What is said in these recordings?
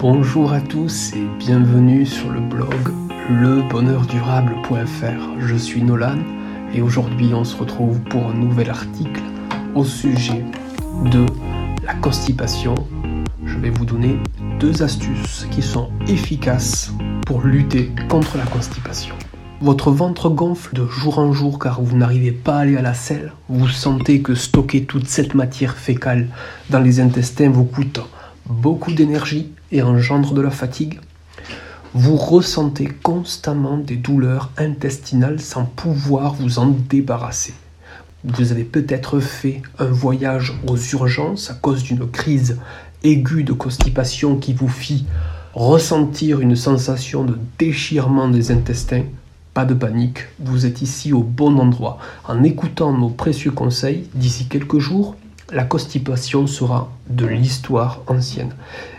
Bonjour à tous et bienvenue sur le blog lebonheurdurable.fr. Je suis Nolan et aujourd'hui on se retrouve pour un nouvel article au sujet de la constipation. Je vais vous donner deux astuces qui sont efficaces pour lutter contre la constipation. Votre ventre gonfle de jour en jour car vous n'arrivez pas à aller à la selle. Vous sentez que stocker toute cette matière fécale dans les intestins vous coûte beaucoup d'énergie et engendre de la fatigue. Vous ressentez constamment des douleurs intestinales sans pouvoir vous en débarrasser. Vous avez peut-être fait un voyage aux urgences à cause d'une crise aiguë de constipation qui vous fit ressentir une sensation de déchirement des intestins. Pas de panique, vous êtes ici au bon endroit. En écoutant nos précieux conseils, d'ici quelques jours, la constipation sera de l'histoire ancienne.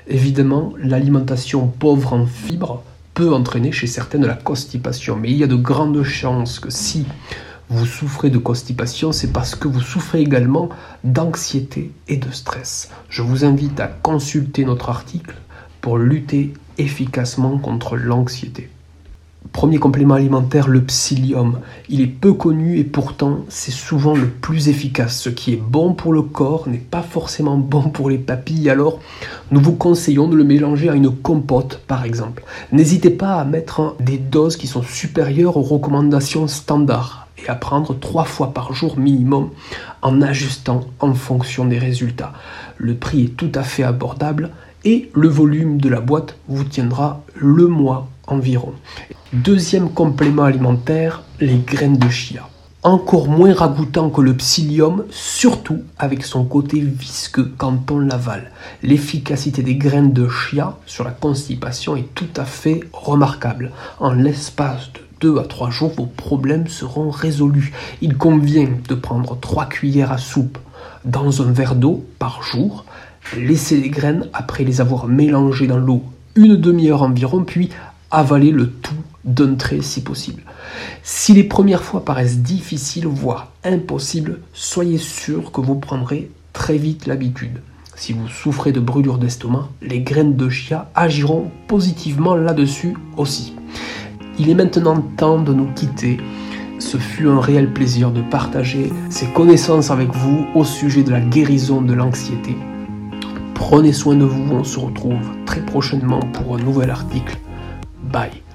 Évidemment, l'alimentation pauvre en fibres peut entraîner chez certaines la constipation, mais il y a de grandes chances que si vous souffrez de constipation, c'est parce que vous souffrez également d'anxiété et de stress. Je vous invite à consulter notre article pour lutter efficacement contre l'anxiété. Premier complément alimentaire, le psyllium. Il est peu connu et pourtant c'est souvent le plus efficace. Ce qui est bon pour le corps n'est pas forcément bon pour les papilles, alors nous vous conseillons de le mélanger à une compote par exemple. N'hésitez pas à mettre des doses qui sont supérieures aux recommandations standards et à prendre trois fois par jour minimum en ajustant en fonction des résultats. Le prix est tout à fait abordable et le volume de la boîte vous tiendra le mois Deuxième complément alimentaire, les graines de chia. Encore moins ragoûtant que le psyllium, surtout avec son côté visqueux quand on l'avale. L'efficacité des graines de chia sur la constipation est tout à fait remarquable. En l'espace de 2 à 3 jours, vos problèmes seront résolus. Il convient de prendre 3 cuillères à soupe dans un verre d'eau par jour, laisser les graines après les avoir mélangées dans l'eau une demi-heure environ, puis avaler le tout d'un trait si possible. Si les premières fois paraissent difficiles, voire impossibles, soyez sûr que vous prendrez très vite l'habitude. Si vous souffrez de brûlures d'estomac, les graines de chia agiront positivement là-dessus aussi. Il est maintenant temps de nous quitter. Ce fut un réel plaisir de partager ces connaissances avec vous au sujet de la guérison de l'anxiété. Prenez soin de vous, on se retrouve très prochainement pour un nouvel article Bye.